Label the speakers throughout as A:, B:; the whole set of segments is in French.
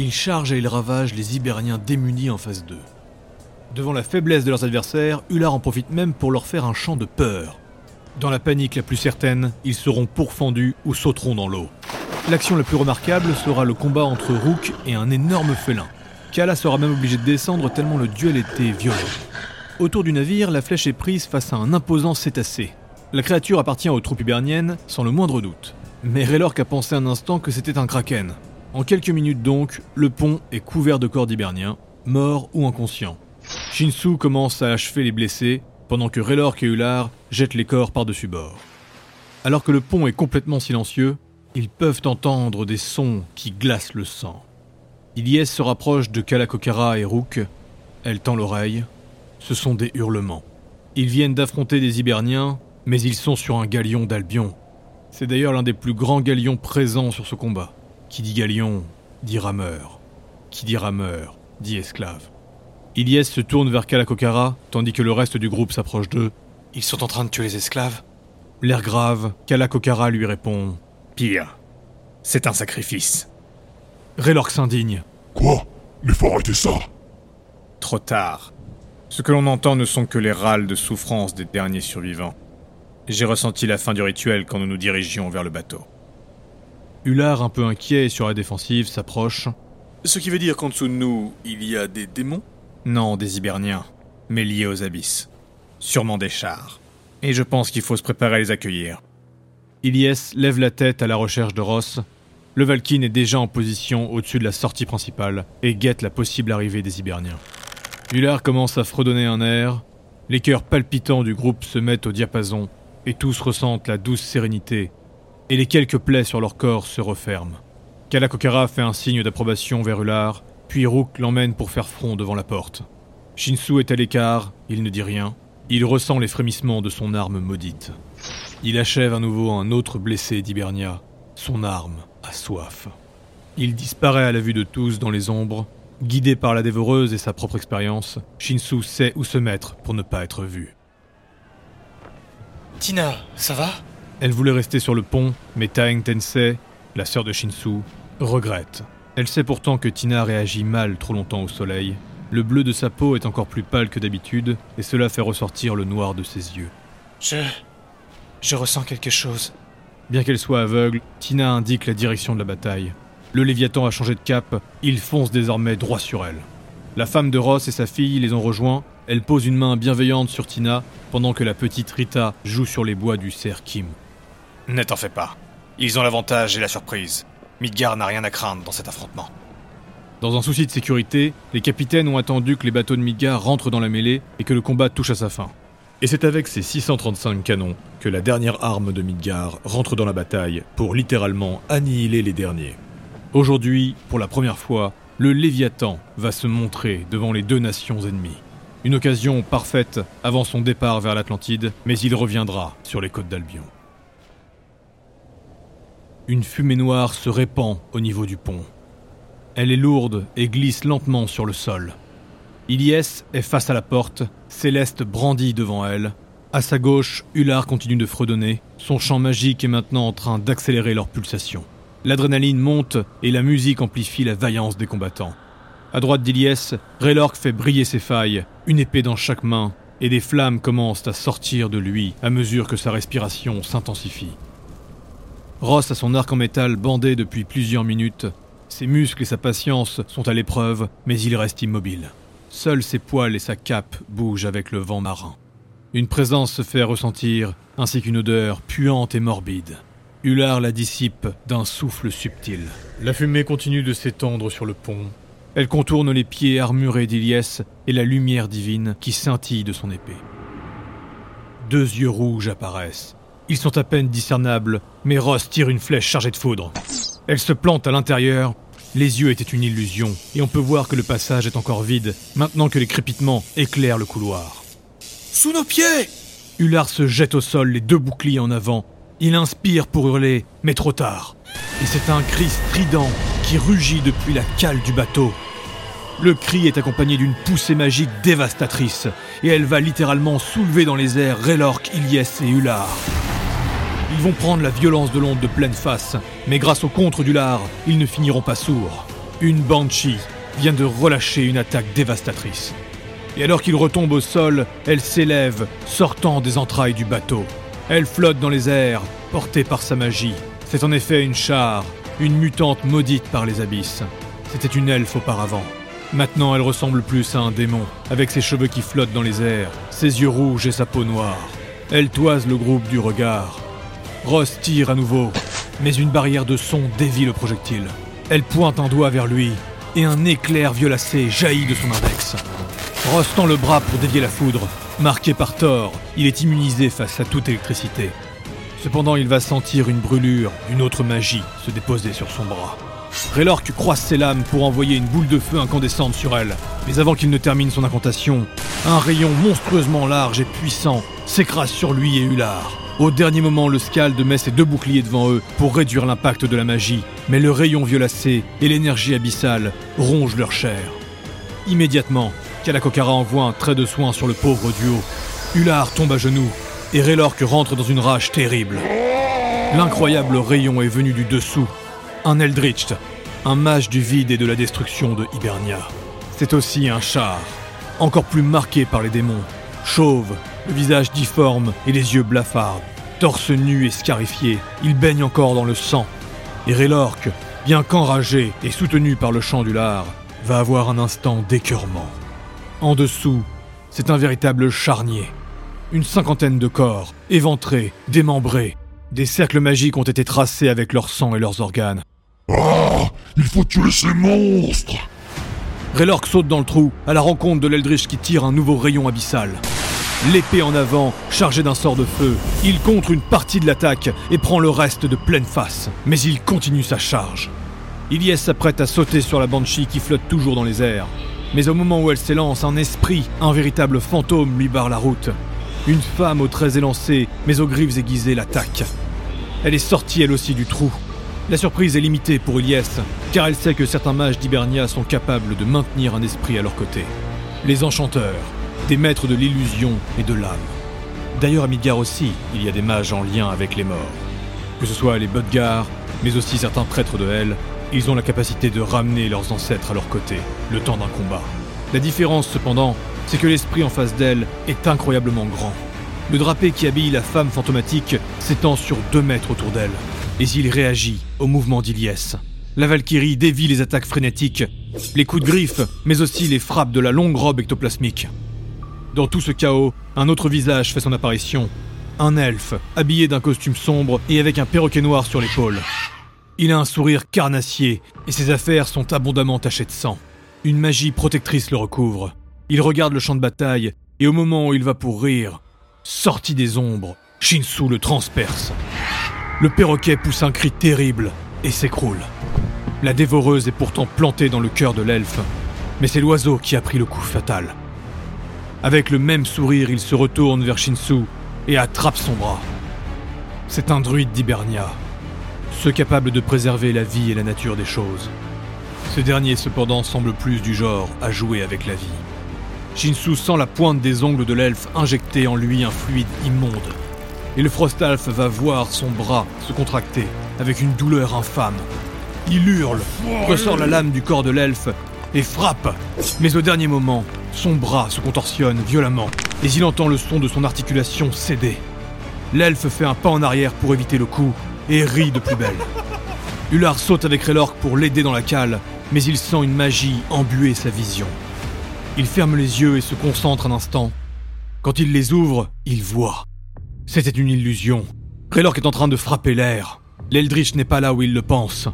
A: Ils chargent et ils ravagent les Hiberniens démunis en phase 2. Devant la faiblesse de leurs adversaires, Ular en profite même pour leur faire un chant de peur. Dans la panique la plus certaine, ils seront pourfendus ou sauteront dans l'eau. L'action la plus remarquable sera le combat entre Rook et un énorme félin. Kala sera même obligé de descendre tellement le duel était violent. Autour du navire, la flèche est prise face à un imposant cétacé. La créature appartient aux troupes hiberniennes, sans le moindre doute. Mais Raylork a pensé un instant que c'était un kraken. En quelques minutes donc, le pont est couvert de corps d'hiberniens, morts ou inconscients. Shinsu commence à achever les blessés, pendant que Raylork et Ular jettent les corps par-dessus bord. Alors que le pont est complètement silencieux, ils peuvent entendre des sons qui glacent le sang. Ilyes se rapproche de Kalakokara et Rook. Elle tend l'oreille. Ce sont des hurlements. Ils viennent d'affronter des Hiberniens, mais ils sont sur un galion d'Albion. C'est d'ailleurs l'un des plus grands galions présents sur ce combat. Qui dit galion, dit rameur. Qui dit rameur, dit esclave. Ilyes se tourne vers Kalakokara, tandis que le reste du groupe s'approche d'eux.
B: Ils sont en train de tuer les esclaves?
A: L'air grave, Kalakokara lui répond
B: Pire. C'est un sacrifice.
A: Raylork s'indigne.
C: Quoi? Il faut arrêter ça?
B: Trop tard. Ce que l'on entend ne sont que les râles de souffrance des derniers survivants. J'ai ressenti la fin du rituel quand nous nous dirigions vers le bateau.
A: Ular, un peu inquiet et sur la défensive, s'approche.
D: Ce qui veut dire qu'en dessous de nous, il y a des démons?
B: Non, des Hiberniens, mais liés aux abysses. Sûrement des chars. Et je pense qu'il faut se préparer à les accueillir.
A: Ilyes lève la tête à la recherche de Ross. Le Valkyne est déjà en position au-dessus de la sortie principale et guette la possible arrivée des Hiberniens. Ular commence à fredonner un air. Les cœurs palpitants du groupe se mettent au diapason et tous ressentent la douce sérénité et les quelques plaies sur leur corps se referment. Kalakokara fait un signe d'approbation vers Ular, puis Rook l'emmène pour faire front devant la porte. Shinsu est à l'écart, il ne dit rien. Il ressent les frémissements de son arme maudite. Il achève à nouveau un autre blessé d'Hibernia. Son arme a soif. Il disparaît à la vue de tous dans les ombres. Guidé par la dévoreuse et sa propre expérience, Shinsu sait où se mettre pour ne pas être vu.
D: Tina, ça va?
A: Elle voulait rester sur le pont, mais Taeng Tensei, la sœur de Shinsu, regrette. Elle sait pourtant que Tina réagit mal trop longtemps au soleil. Le bleu de sa peau est encore plus pâle que d'habitude, et cela fait ressortir le noir de ses yeux.
D: Je. Je ressens quelque chose.
A: Bien qu'elle soit aveugle, Tina indique la direction de la bataille. Le Léviathan a changé de cap, il fonce désormais droit sur elle. La femme de Ross et sa fille les ont rejoints, elle pose une main bienveillante sur Tina, pendant que la petite Rita joue sur les bois du cerf Kim.
B: Ne t'en fais pas. Ils ont l'avantage et la surprise. Midgar n'a rien à craindre dans cet affrontement.
A: Dans un souci de sécurité, les capitaines ont attendu que les bateaux de Midgar rentrent dans la mêlée et que le combat touche à sa fin. Et c'est avec ces 635 canons que la dernière arme de Midgar rentre dans la bataille pour littéralement annihiler les derniers. Aujourd'hui, pour la première fois, le Léviathan va se montrer devant les deux nations ennemies. Une occasion parfaite avant son départ vers l'Atlantide, mais il reviendra sur les côtes d'Albion. Une fumée noire se répand au niveau du pont. Elle est lourde et glisse lentement sur le sol. Ilyes est face à la porte, Céleste brandit devant elle. À sa gauche, Ular continue de fredonner. Son chant magique est maintenant en train d'accélérer leurs pulsations. L'adrénaline monte et la musique amplifie la vaillance des combattants. À droite d'Ilyes, Raylork fait briller ses failles, une épée dans chaque main, et des flammes commencent à sortir de lui à mesure que sa respiration s'intensifie. Ross a son arc en métal bandé depuis plusieurs minutes. Ses muscles et sa patience sont à l'épreuve, mais il reste immobile. Seuls ses poils et sa cape bougent avec le vent marin. Une présence se fait ressentir, ainsi qu'une odeur puante et morbide. Ular la dissipe d'un souffle subtil. La fumée continue de s'étendre sur le pont. Elle contourne les pieds armurés d'Iliès et la lumière divine qui scintille de son épée. Deux yeux rouges apparaissent. Ils sont à peine discernables, mais Ross tire une flèche chargée de foudre. Elle se plante à l'intérieur. Les yeux étaient une illusion, et on peut voir que le passage est encore vide, maintenant que les crépitements éclairent le couloir.
D: Sous nos pieds
A: Ular se jette au sol, les deux boucliers en avant. Il inspire pour hurler, mais trop tard. Et c'est un cri strident qui rugit depuis la cale du bateau. Le cri est accompagné d'une poussée magique dévastatrice, et elle va littéralement soulever dans les airs Raylork, Ilyes et Ular. Ils vont prendre la violence de l'onde de pleine face, mais grâce au contre du lard, ils ne finiront pas sourds. une Banshee vient de relâcher une attaque dévastatrice. Et alors qu'il retombe au sol, elle s'élève, sortant des entrailles du bateau. Elle flotte dans les airs, portée par sa magie. C'est en effet une char, une mutante maudite par les abysses. C'était une elfe auparavant. Maintenant, elle ressemble plus à un démon, avec ses cheveux qui flottent dans les airs, ses yeux rouges et sa peau noire. Elle toise le groupe du regard. Ross tire à nouveau, mais une barrière de son dévie le projectile. Elle pointe un doigt vers lui, et un éclair violacé jaillit de son index. Ross tend le bras pour dévier la foudre. Marqué par Thor, il est immunisé face à toute électricité. Cependant, il va sentir une brûlure, une autre magie se déposer sur son bras. Raylork croise ses lames pour envoyer une boule de feu incandescente sur elle. Mais avant qu'il ne termine son incantation, un rayon monstrueusement large et puissant s'écrase sur lui et Ular. Au dernier moment, le Scald met ses deux boucliers devant eux pour réduire l'impact de la magie, mais le rayon violacé et l'énergie abyssale rongent leur chair. Immédiatement, Kalakokara envoie un trait de soin sur le pauvre duo. Ular tombe à genoux et Raylork rentre dans une rage terrible. L'incroyable rayon est venu du dessous. Un Eldritch, un mage du vide et de la destruction de Hibernia. C'est aussi un char, encore plus marqué par les démons. Chauve, le visage difforme et les yeux blafards. Torse nu et scarifié, il baigne encore dans le sang. Et Raylork, bien qu'enragé et soutenu par le chant du lard, va avoir un instant d'écœurement. En dessous, c'est un véritable charnier. Une cinquantaine de corps, éventrés, démembrés. Des cercles magiques ont été tracés avec leur sang et leurs organes.
C: Ah Il faut tuer ces monstres
A: Raylork saute dans le trou, à la rencontre de l'Eldritch qui tire un nouveau rayon abyssal. L'épée en avant, chargée d'un sort de feu, il contre une partie de l'attaque et prend le reste de pleine face. Mais il continue sa charge. Ilyes s'apprête à sauter sur la Banshee qui flotte toujours dans les airs. Mais au moment où elle s'élance, un esprit, un véritable fantôme lui barre la route. Une femme aux traits élancés, mais aux griffes aiguisées, l'attaque. Elle est sortie elle aussi du trou. La surprise est limitée pour Ilyes, car elle sait que certains mages d'Hibernia sont capables de maintenir un esprit à leur côté. Les enchanteurs, des maîtres de l'illusion et de l'âme. D'ailleurs, à Midgar aussi, il y a des mages en lien avec les morts. Que ce soit les Bodgar, mais aussi certains prêtres de Hell, ils ont la capacité de ramener leurs ancêtres à leur côté, le temps d'un combat. La différence, cependant, c'est que l'esprit en face d'elle est incroyablement grand. Le drapé qui habille la femme fantomatique s'étend sur deux mètres autour d'elle, et il réagit au mouvement d'Iliès. La Valkyrie dévie les attaques frénétiques, les coups de griffe, mais aussi les frappes de la longue robe ectoplasmique. Dans tout ce chaos, un autre visage fait son apparition. Un elfe, habillé d'un costume sombre et avec un perroquet noir sur l'épaule. Il a un sourire carnassier et ses affaires sont abondamment tachées de sang. Une magie protectrice le recouvre. Il regarde le champ de bataille et au moment où il va pour rire, sorti des ombres, Shinsu le transperce. Le perroquet pousse un cri terrible et s'écroule. La dévoreuse est pourtant plantée dans le cœur de l'elfe, mais c'est l'oiseau qui a pris le coup fatal. Avec le même sourire, il se retourne vers Shinsu et attrape son bras. C'est un druide d'Hibernia, ceux capables de préserver la vie et la nature des choses. Ce dernier cependant semble plus du genre à jouer avec la vie. Shinsu sent la pointe des ongles de l'elfe injecter en lui un fluide immonde. Et le Frostalf va voir son bras se contracter avec une douleur infâme. Il hurle, ressort la lame du corps de l'elfe et frappe. Mais au dernier moment, son bras se contorsionne violemment et il entend le son de son articulation céder. L'elfe fait un pas en arrière pour éviter le coup et rit de plus belle. Ular saute avec Raylork pour l'aider dans la cale, mais il sent une magie embuer sa vision. Il ferme les yeux et se concentre un instant. Quand il les ouvre, il voit. C'était une illusion. Raylork est en train de frapper l'air. L'Eldritch n'est pas là où il le pense.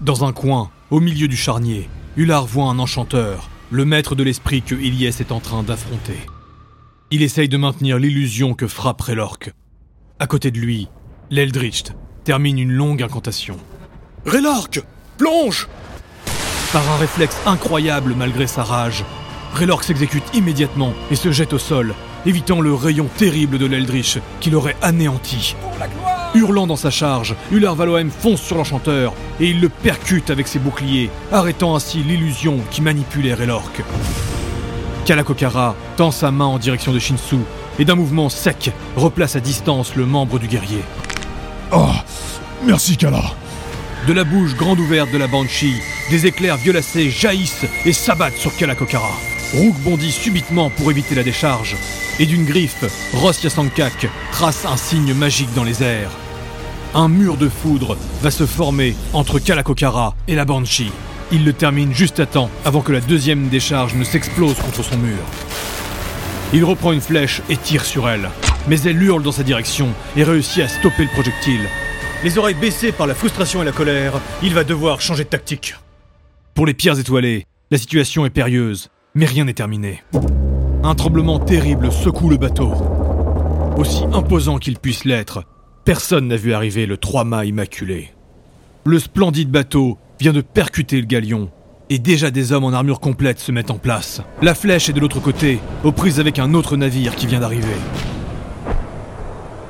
A: Dans un coin, au milieu du charnier, Ular voit un enchanteur, le maître de l'esprit que Ilyes est en train d'affronter. Il essaye de maintenir l'illusion que frappe Raylork. À côté de lui, l'Eldritch termine une longue incantation.
D: Raylork Plonge
A: Par un réflexe incroyable malgré sa rage, Raylork s'exécute immédiatement et se jette au sol, évitant le rayon terrible de l'Eldritch qui l'aurait anéanti. Hurlant dans sa charge, Ular Valohem fonce sur l'enchanteur et il le percute avec ses boucliers, arrêtant ainsi l'illusion qui manipulait Raylork. Kalakokara tend sa main en direction de Shinsu et d'un mouvement sec replace à distance le membre du guerrier.
C: Ah Merci, Kala
A: De la bouche grande ouverte de la Banshee des éclairs violacés jaillissent et s'abattent sur Kalakokara. Rook bondit subitement pour éviter la décharge, et d'une griffe, Ross Yasankak trace un signe magique dans les airs. Un mur de foudre va se former entre Kalakokara et la Banshee. Il le termine juste à temps avant que la deuxième décharge ne s'explose contre son mur. Il reprend une flèche et tire sur elle, mais elle hurle dans sa direction et réussit à stopper le projectile. Les oreilles baissées par la frustration et la colère, il va devoir changer de tactique. Pour les pierres étoilées, la situation est périlleuse, mais rien n'est terminé. Un tremblement terrible secoue le bateau. Aussi imposant qu'il puisse l'être, personne n'a vu arriver le trois-mâts immaculé. Le splendide bateau vient de percuter le galion, et déjà des hommes en armure complète se mettent en place. La flèche est de l'autre côté, aux prises avec un autre navire qui vient d'arriver.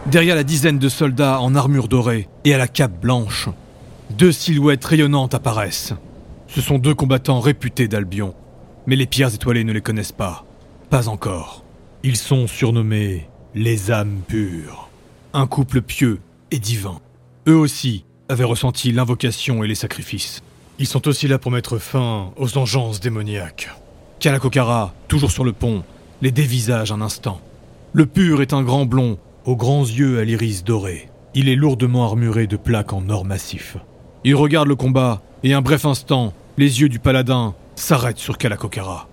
A: Derrière la dizaine de soldats en armure dorée et à la cape blanche, deux silhouettes rayonnantes apparaissent. Ce sont deux combattants réputés d'Albion, mais les pierres étoilées ne les connaissent pas. Pas encore. Ils sont surnommés les âmes pures. Un couple pieux et divin. Eux aussi avaient ressenti l'invocation et les sacrifices. Ils sont aussi là pour mettre fin aux engences démoniaques. Kalakokara, toujours sur le pont, les dévisage un instant. Le pur est un grand blond, aux grands yeux à l'iris doré. Il est lourdement armuré de plaques en or massif. Il regarde le combat, et un bref instant, les yeux du paladin s'arrêtent sur Kalakokara,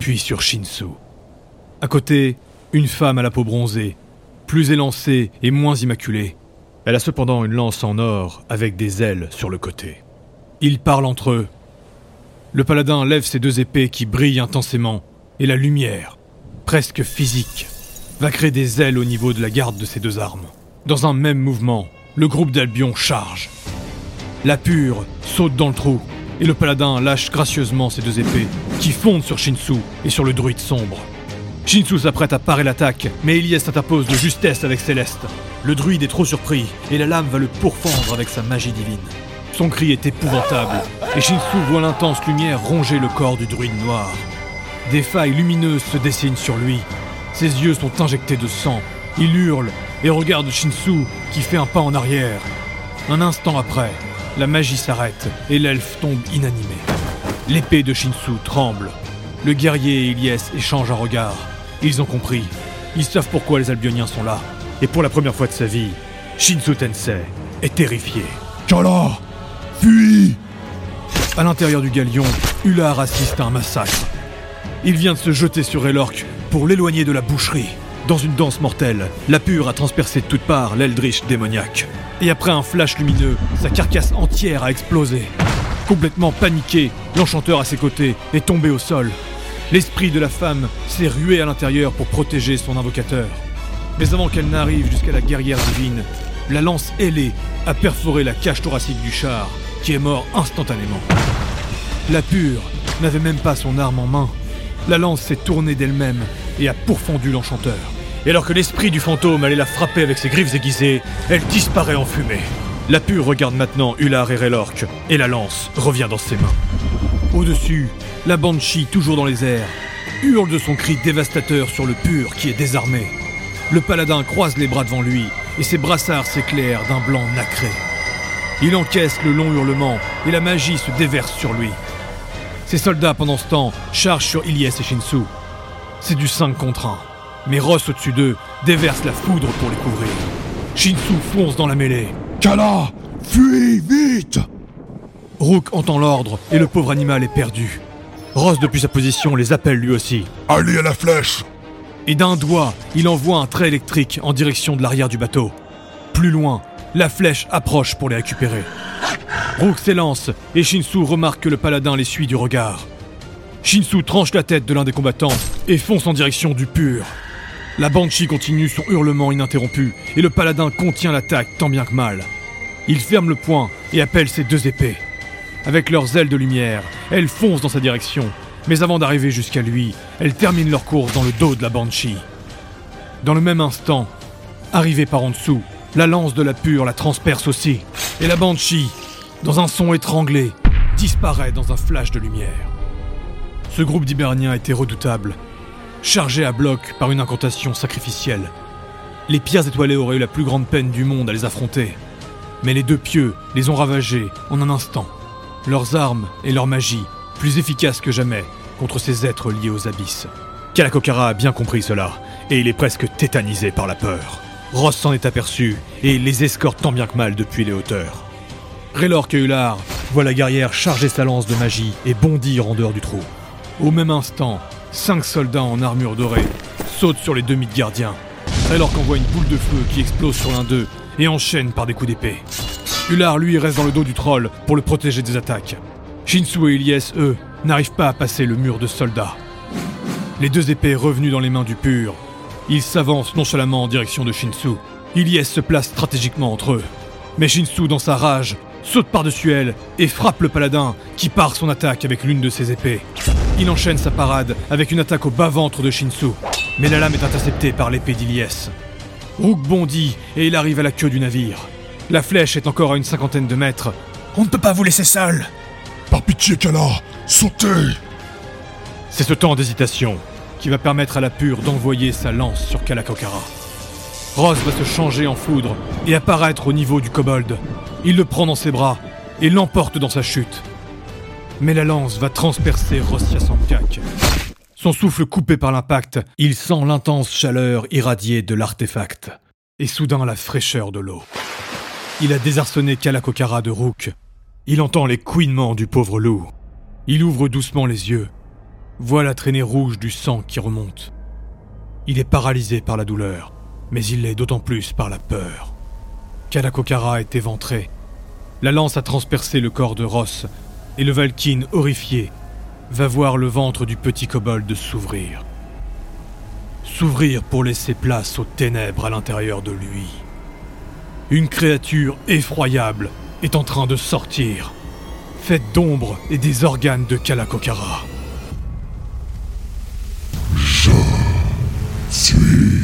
A: puis sur Shinsu. À côté, une femme à la peau bronzée, plus élancée et moins immaculée. Elle a cependant une lance en or avec des ailes sur le côté. Ils parlent entre eux. Le paladin lève ses deux épées qui brillent intensément, et la lumière, presque physique, va créer des ailes au niveau de la garde de ces deux armes. Dans un même mouvement, le groupe d'Albion charge. La pure saute dans le trou, et le paladin lâche gracieusement ses deux épées, qui fondent sur Shinsu et sur le druide sombre. Shinsu s'apprête à parer l'attaque, mais Elias s'interpose de justesse avec Céleste. Le druide est trop surpris, et la lame va le pourfendre avec sa magie divine. Son cri est épouvantable, et Shinsu voit l'intense lumière ronger le corps du druide noir. Des failles lumineuses se dessinent sur lui. Ses yeux sont injectés de sang. Il hurle et regarde Shinsu qui fait un pas en arrière. Un instant après, la magie s'arrête et l'elfe tombe inanimé. L'épée de Shinsu tremble. Le guerrier et Ilyes échangent un regard. Ils ont compris. Ils savent pourquoi les Albioniens sont là. Et pour la première fois de sa vie, Shinsu Tensei est terrifié.
C: Kala Fuis
A: À l'intérieur du galion, Ular assiste à un massacre. Il vient de se jeter sur Elork pour l'éloigner de la boucherie. Dans une danse mortelle, la pure a transpercé de toutes parts l'Eldritch démoniaque. Et après un flash lumineux, sa carcasse entière a explosé. Complètement paniqué, l'enchanteur à ses côtés est tombé au sol. L'esprit de la femme s'est rué à l'intérieur pour protéger son invocateur. Mais avant qu'elle n'arrive jusqu'à la guerrière divine, la lance ailée a perforé la cage thoracique du char, qui est mort instantanément. La pure n'avait même pas son arme en main. La lance s'est tournée d'elle-même et a pourfendu l'enchanteur. Et alors que l'esprit du fantôme allait la frapper avec ses griffes aiguisées, elle disparaît en fumée. La pure regarde maintenant Ular et Relork, et la lance revient dans ses mains. Au-dessus, la Banshee, toujours dans les airs, hurle de son cri dévastateur sur le pur qui est désarmé. Le paladin croise les bras devant lui, et ses brassards s'éclairent d'un blanc nacré. Il encaisse le long hurlement, et la magie se déverse sur lui. Ses soldats, pendant ce temps, chargent sur Ilyes et Shinsu. C'est du 5 contre 1. Mais Ross au-dessus d'eux déverse la foudre pour les couvrir. Shinsu fonce dans la mêlée.
C: Kala Fuis Vite
A: Rook entend l'ordre et le pauvre animal est perdu. Ross, depuis sa position, les appelle lui aussi.
C: Allez à la flèche
A: Et d'un doigt, il envoie un trait électrique en direction de l'arrière du bateau. Plus loin, la flèche approche pour les récupérer. Rook s'élance et Shinsu remarque que le paladin les suit du regard. Shinsu tranche la tête de l'un des combattants et fonce en direction du pur. La Banshee continue son hurlement ininterrompu et le paladin contient l'attaque tant bien que mal. Il ferme le poing et appelle ses deux épées. Avec leurs ailes de lumière, elles foncent dans sa direction, mais avant d'arriver jusqu'à lui, elles terminent leur course dans le dos de la Banshee. Dans le même instant, arrivée par en dessous, la lance de la pure la transperce aussi, et la Banshee, dans un son étranglé, disparaît dans un flash de lumière. Ce groupe d'Hiberniens était redoutable, chargé à bloc par une incantation sacrificielle. Les pierres étoilées auraient eu la plus grande peine du monde à les affronter, mais les deux pieux les ont ravagés en un instant. Leurs armes et leur magie, plus efficaces que jamais contre ces êtres liés aux abysses. Kalakokara a bien compris cela, et il est presque tétanisé par la peur. Ross s'en est aperçu, et les escorte tant bien que mal depuis les hauteurs. Raylor Keular voit la guerrière charger sa lance de magie et bondir en dehors du trou. Au même instant, cinq soldats en armure dorée sautent sur les deux mythes gardiens, alors qu'on voit une boule de feu qui explose sur l'un d'eux et enchaîne par des coups d'épée. Ular, lui, reste dans le dos du troll pour le protéger des attaques. Shinsu et Ilyes, eux, n'arrivent pas à passer le mur de soldats. Les deux épées revenues dans les mains du pur, ils s'avancent nonchalamment en direction de Shinsu. Ilyes se place stratégiquement entre eux. Mais Shinsu, dans sa rage, saute par-dessus elle et frappe le paladin qui part son attaque avec l'une de ses épées. Il enchaîne sa parade avec une attaque au bas-ventre de Shinsu, mais la lame est interceptée par l'épée d'Ilyes. Rook bondit et il arrive à la queue du navire. La flèche est encore à une cinquantaine de mètres.
E: On ne peut pas vous laisser seul
C: Par pitié, Kala, sautez
A: C'est ce temps d'hésitation qui va permettre à la pure d'envoyer sa lance sur Kalakokara. Ross va se changer en foudre et apparaître au niveau du kobold. Il le prend dans ses bras et l'emporte dans sa chute. Mais la lance va transpercer Rossia Sankak. Son souffle coupé par l'impact, il sent l'intense chaleur irradiée de l'artefact. Et soudain la fraîcheur de l'eau. Il a désarçonné Kalakokara de Rook. Il entend les couinements du pauvre loup. Il ouvre doucement les yeux. Voit la traînée rouge du sang qui remonte. Il est paralysé par la douleur, mais il l'est d'autant plus par la peur. Kalakokara est éventré. La lance a transpercé le corps de Ross, et le Valkyne, horrifié, va voir le ventre du petit kobold s'ouvrir. S'ouvrir pour laisser place aux ténèbres à l'intérieur de lui. Une créature effroyable est en train de sortir, faite d'ombre et des organes de Kalakokara.
C: Je suis